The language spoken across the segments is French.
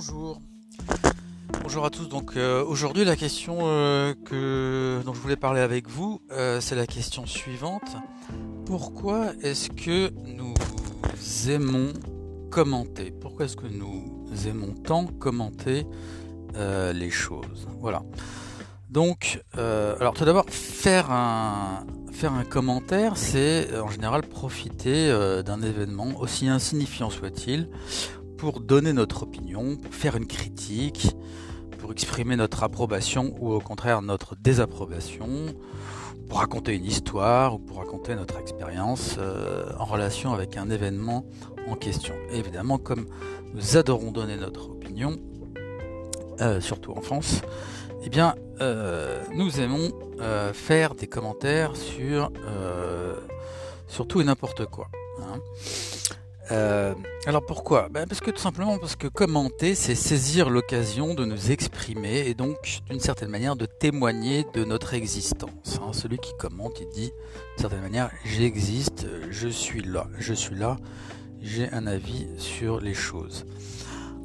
bonjour. À tous. Donc euh, aujourd'hui la question euh, que dont je voulais parler avec vous, euh, c'est la question suivante. Pourquoi est-ce que nous aimons commenter? Pourquoi est-ce que nous aimons tant commenter les choses? Voilà. Donc, tout d'abord, faire un commentaire, c'est en général profiter d'un événement, aussi insignifiant soit-il, pour donner notre opinion, pour faire une critique, pour exprimer notre approbation ou au contraire notre désapprobation, pour raconter une histoire ou pour raconter notre expérience euh, en relation avec un événement en question. évidemment, comme nous adorons donner notre opinion, euh, surtout en France, eh bien, euh, nous aimons faire des commentaires sur, sur tout et n'importe quoi. Hein. Euh, alors pourquoi? Ben Parce que tout simplement parce que commenter, c'est saisir l'occasion de nous exprimer et donc d'une certaine manière de témoigner de notre existence. Hein. Celui qui commente, il dit d'une certaine manière j'existe, je suis là, je suis là, j'ai un avis sur les choses.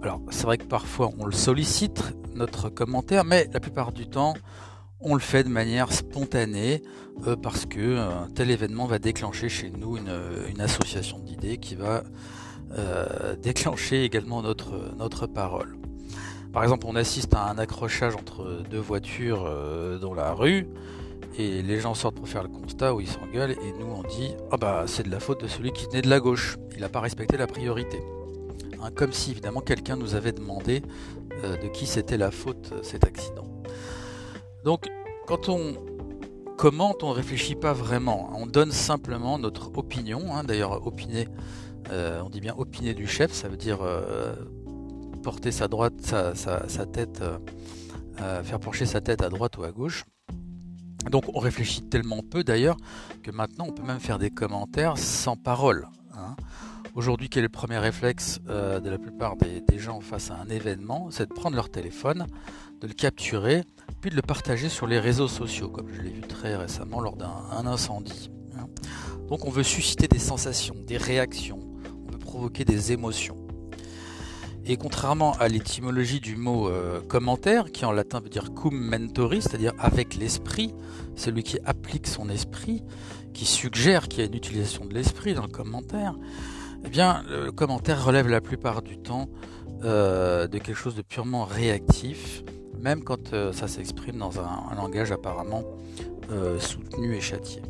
Alors c'est vrai que parfois on le sollicite, notre commentaire, mais la plupart du temps on le fait de manière spontanée euh, parce que euh, tel événement va déclencher chez nous une, association d'idées qui va euh, déclencher également notre, notre parole. Par exemple, on assiste à un accrochage entre deux voitures dans la rue et les gens sortent pour faire le constat où ils s'engueulent et nous on dit ah bah c'est de la faute de celui qui venait de la gauche, il n'a pas respecté la priorité. Hein, comme si évidemment quelqu'un nous avait demandé de qui c'était la faute cet accident. Donc, quand on commente, on ne réfléchit pas vraiment. On donne simplement notre opinion. Hein. D'ailleurs, opiner, euh, on dit bien opiner du chef, ça veut dire euh, porter sa droite, sa, tête, euh, faire pencher sa tête à droite ou à gauche. Donc on réfléchit tellement peu d'ailleurs que maintenant on peut même faire des commentaires sans parole. Hein. Aujourd'hui, quel est le premier réflexe de la plupart des gens face à un événement? C'est de prendre leur téléphone, de le capturer, de le partager sur les réseaux sociaux, comme je l'ai vu très récemment lors d'un incendie. Hein. Donc on veut susciter des sensations, des réactions, on veut provoquer des émotions. Et contrairement à l'étymologie du mot euh, commentaire, qui en latin veut dire cum mentori, c'est-à-dire avec l'esprit, celui qui applique son esprit, qui suggère qu'il y a une utilisation de l'esprit dans le commentaire, eh bien le commentaire relève la plupart du temps euh, de quelque chose de purement réactif, même quand euh, ça s'exprime dans un, langage apparemment euh, soutenu et châtié.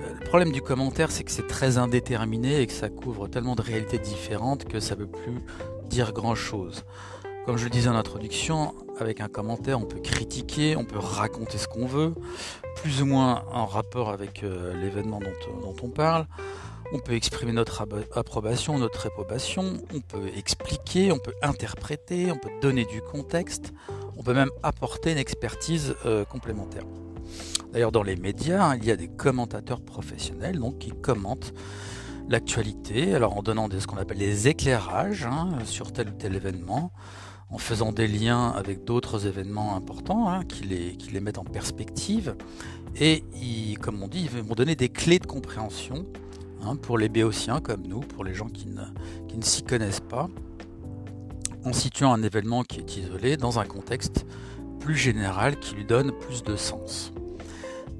Euh, le problème du commentaire, c'est que c'est très indéterminé et que ça couvre tellement de réalités différentes que ça ne veut plus dire grand-chose. Comme je le disais en introduction, avec un commentaire, on peut critiquer, on peut raconter ce qu'on veut, plus ou moins en rapport avec l'événement dont, on parle. On peut exprimer notre approbation, notre réprobation, on peut expliquer, on peut interpréter, on peut donner du contexte, on peut même apporter une expertise euh, complémentaire. D'ailleurs, dans les médias, hein, il y a des commentateurs professionnels qui commentent l'actualité, alors en donnant ce qu'on appelle des éclairages hein, sur tel ou tel événement, en faisant des liens avec d'autres événements importants hein, qui, les, mettent en perspective. Et comme on dit, ils vont donner des clés de compréhension Hein, pour les béotiens comme nous, pour les gens qui ne, qui ne s'y connaissent pas, en situant un événement qui est isolé dans un contexte plus général qui lui donne plus de sens.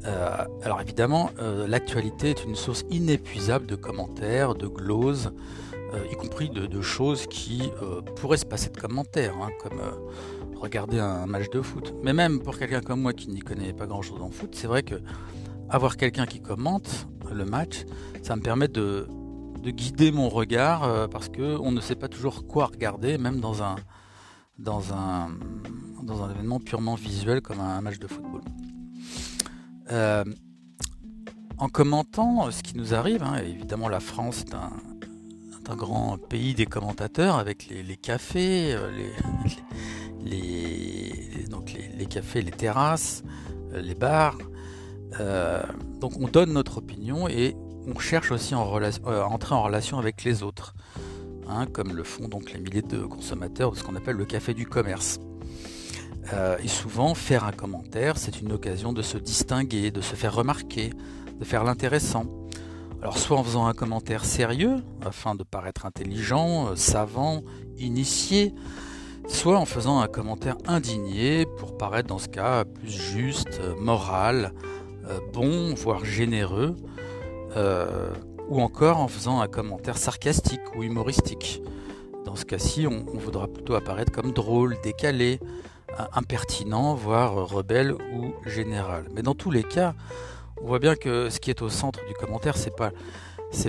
Euh, alors évidemment, euh, l'actualité est une source inépuisable de commentaires, de gloses, euh, y compris de, choses qui pourraient se passer de commentaires, hein, comme regarder un match de foot. Mais même pour quelqu'un comme moi qui n'y connaît pas grand-chose en foot, c'est vrai que avoir quelqu'un qui commente le match, ça me permet de, guider mon regard euh, parce que on ne sait pas toujours quoi regarder, même dans un, dans un, dans un événement purement visuel comme un match de football. Euh, en commentant ce qui nous arrive, hein, évidemment la France est un, un, grand pays des commentateurs avec les, cafés, euh, les, donc les, cafés, les terrasses, les bars, euh, donc on donne notre opinion et on cherche aussi euh, à entrer en relation avec les autres, hein, comme le font donc les milliers de consommateurs de ce qu'on appelle le café du commerce. Euh, et souvent, faire un commentaire, c'est une occasion de se distinguer, de se faire remarquer, de faire l'intéressant. Alors soit en faisant un commentaire sérieux, afin de paraître intelligent, euh, savant, initié, soit en faisant un commentaire indigné pour paraître dans ce cas plus juste, moral, bon, voire généreux, ou encore en faisant un commentaire sarcastique ou humoristique. Dans ce cas-ci, on, voudra plutôt apparaître comme drôle, décalé, impertinent, voire rebelle ou général. Mais dans tous les cas, on voit bien que ce qui est au centre du commentaire, c'est pas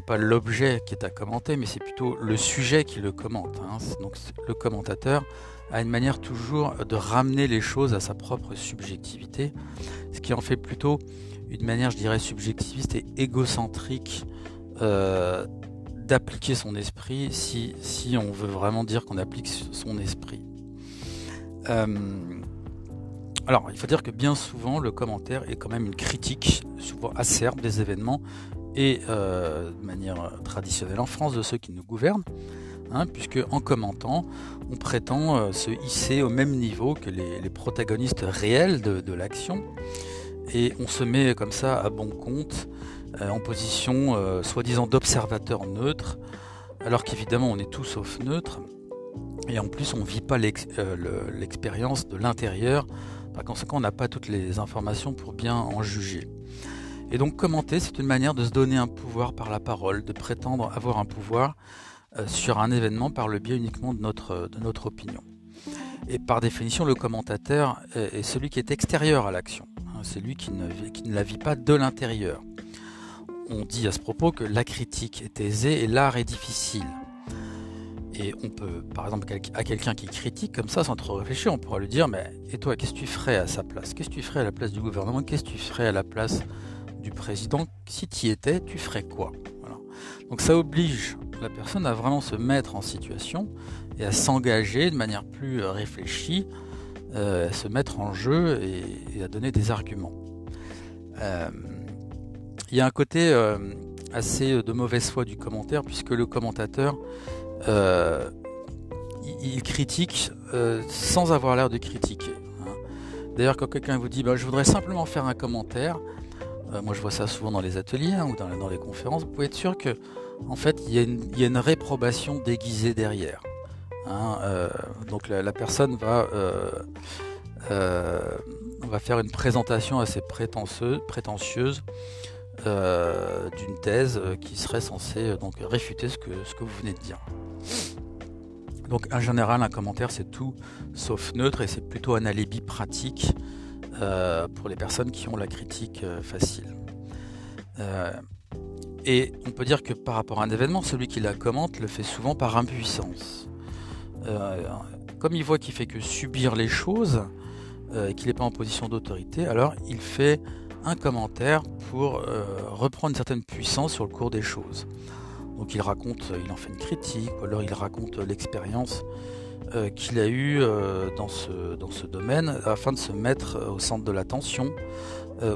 pas l'objet qui est à commenter, mais c'est plutôt le sujet qui le commente. Hein. Donc le commentateur a une manière toujours de ramener les choses à sa propre subjectivité, ce qui en fait plutôt une manière, je dirais, subjectiviste et égocentrique euh, d'appliquer son esprit si, on veut vraiment dire qu'on applique son esprit. Euh, alors, il faut dire que bien souvent, le commentaire est quand même une critique, souvent acerbe des événements et euh, de manière traditionnelle en France de ceux qui nous gouvernent, hein, puisque en commentant, on prétend euh, se hisser au même niveau que les, protagonistes réels de, l'action, et on se met comme ça à bon compte euh, en position soi-disant d'observateur neutre, alors qu'évidemment on est tout sauf neutre, et en plus on ne vit pas l'expérience de l'intérieur. Par conséquent, on n'a pas toutes les informations pour bien en juger. Et donc commenter, c'est une manière de se donner un pouvoir par la parole, de prétendre avoir un pouvoir euh, sur un événement par le biais uniquement de notre, de notre opinion. Et par définition, le commentateur est, celui qui est extérieur à l'action. Hein, c'est lui qui ne, qui ne la vit pas de l'intérieur. On dit à ce propos que la critique est aisée et l'art est difficile. Et on peut, par exemple, à quelqu'un qui critique comme ça, sans trop réfléchir, on pourra lui dire, mais et toi, qu'est-ce que tu ferais à sa place? Qu'est-ce que tu ferais à la place du gouvernement? Qu'est-ce que tu ferais à la place du président? Si tu y étais, tu ferais quoi? Donc ça oblige la personne à vraiment se mettre en situation et à s'engager de manière plus euh, réfléchie, euh, à se mettre en jeu et, à donner des arguments. Euh, il y a un côté assez de mauvaise foi du commentaire, puisque le commentateur il critique sans avoir l'air de critiquer. Hein. D'ailleurs, quand quelqu'un vous dit bah, je voudrais simplement faire un commentaire, moi je vois ça souvent dans les ateliers hein, ou dans, les conférences, vous pouvez être sûr que en fait il y, a une, réprobation déguisée derrière. Hein, donc la, personne va, va faire une présentation assez prétentieuse, d'une thèse qui serait censée donc réfuter ce que, ce que vous venez de dire. Donc en général, un commentaire, c'est tout sauf neutre et c'est plutôt un alibi pratique euh, pour les personnes qui ont la critique euh, facile. Euh, et on peut dire que par rapport à un événement, celui qui la commente le fait souvent par impuissance. comme il voit qu'il fait que subir les choses et qu'il n'est pas en position d'autorité, alors il fait un commentaire pour reprendre une certaine puissance sur le cours des choses. Donc il raconte, il en fait une critique, ou alors il raconte l'expérience euh, qu'il a eue euh, dans, ce, dans ce domaine afin de se mettre euh, au centre de l'attention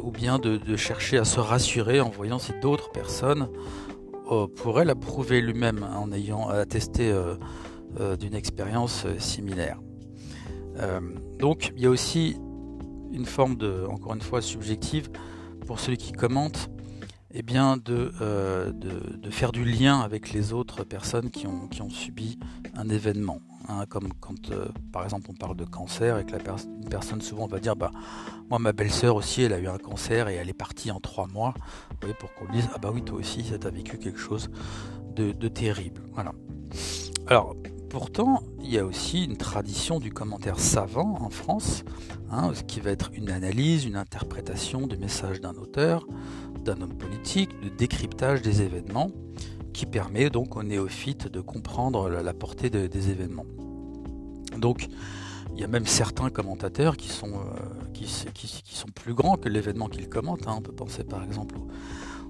ou bien de, chercher à se rassurer en voyant si d'autres personnes pourraient l'approuver lui-même en ayant attesté d'une expérience similaire. donc il y a aussi une forme de, encore une fois, subjective pour celui qui commente eh bien, euh, de, de, faire du lien avec les autres personnes qui ont, qui ont subi un événement. Hein, comme quand, euh, par exemple, on parle de cancer et que la une personne souvent va dire bah, Moi, ma belle-sœur aussi, elle a eu un cancer et elle est partie en trois mois. Vous voyez, pour qu'on dise Ah, bah oui, toi aussi, ça t'a vécu quelque chose de, de terrible. Voilà. Alors, Pourtant, il y a aussi une tradition du commentaire savant en France, hein, ce qui va être une analyse, une interprétation du message d'un auteur, d'un homme politique, de décryptage des événements, qui permet donc aux néophytes de comprendre la, portée des événements. Donc, il y a même certains commentateurs qui sont, euh, qui, sont plus grands que l'événement qu'ils commentent. Hein. On peut penser par exemple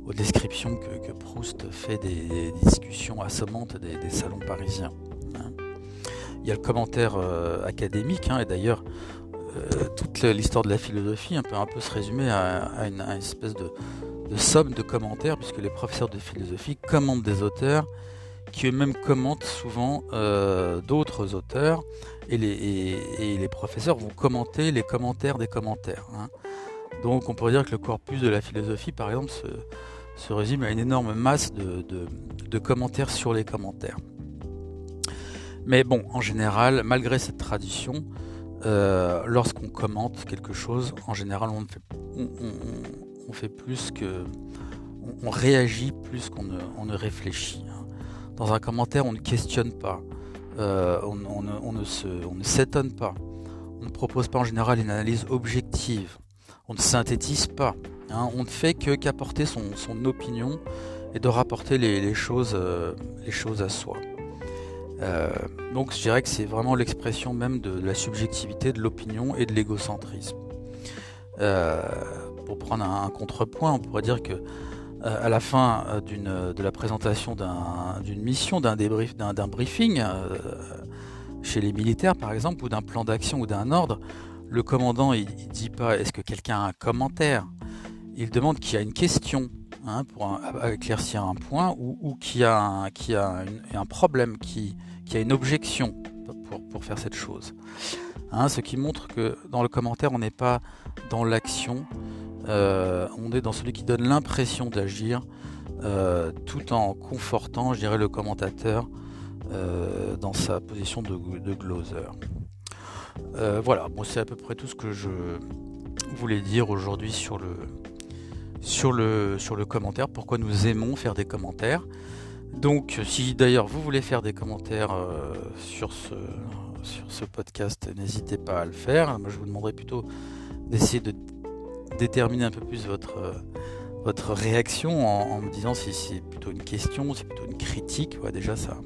aux, descriptions que, Proust fait des, discussions assommantes des salons parisiens. Il y a le commentaire euh, académique, hein, et d'ailleurs, euh, toute l'histoire de la philosophie peut un peu se résumer à, une, espèce de, somme de commentaires, puisque les professeurs de philosophie commentent des auteurs qui eux-mêmes commentent souvent euh, d'autres auteurs, et les, professeurs vont commenter les commentaires des commentaires. Hein. Donc on pourrait dire que le corpus de la philosophie, par exemple, se résume à une énorme masse de, commentaires sur les commentaires. Mais bon, en général, malgré cette tradition, euh, lorsqu'on commente quelque chose, en général, on fait, on, fait plus que. On, réagit plus qu'on ne, réfléchit. Hein. Dans un commentaire, on ne questionne pas, euh, on, ne s'étonne pas, on ne propose pas en général une analyse objective, on ne synthétise pas, hein. on ne fait que qu'apporter son, opinion et de rapporter les, choses, euh, les choses à soi. Euh, donc je dirais que c'est vraiment l'expression même de, la subjectivité, de l'opinion et de l'égocentrisme. Pour prendre un, contrepoint, on pourrait dire que euh, à la fin de la présentation d'une mission, d'un débrief, d'un briefing, chez les militaires par exemple, ou d'un plan d'action ou d'un ordre, le commandant il, ne dit pas est-ce que quelqu'un a un commentaire, il demande qu'il y a une question hein, pour éclaircir un point ou, qui a, un, qui a un problème, qui, qui a une objection pour, faire cette chose. Hein, ce qui montre que dans le commentaire, on n'est pas dans l'action, euh, on est dans celui qui donne l'impression d'agir, euh, tout en confortant, je dirais, le commentateur euh, dans sa position de, de gloser. voilà, bon, c'est à peu près tout ce que je voulais dire aujourd'hui sur le, sur, le, sur le commentaire, pourquoi nous aimons faire des commentaires? Donc, si d'ailleurs vous voulez faire des commentaires sur, ce, sur ce podcast, n'hésitez pas à le faire. Moi, je vous demanderai plutôt d'essayer de déterminer un peu plus votre, euh, votre réaction en, me disant si c'est plutôt une question, si c'est plutôt une critique. déjà, ça,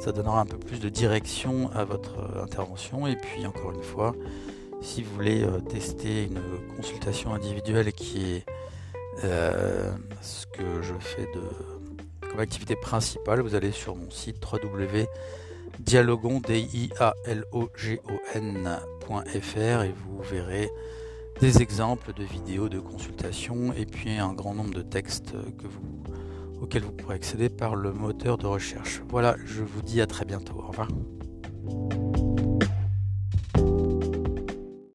ça donnera un peu plus de direction à votre euh, intervention. Et puis, encore une fois, si vous voulez tester une consultation individuelle qui est ce que je fais de comme activité principale, vous allez sur mon site www.dialogon.fr et vous verrez des exemples de vidéos de consultation et puis un grand nombre de textes auxquels vous pourrez accéder par le moteur de recherche. Voilà, je vous dis à très bientôt. Au revoir.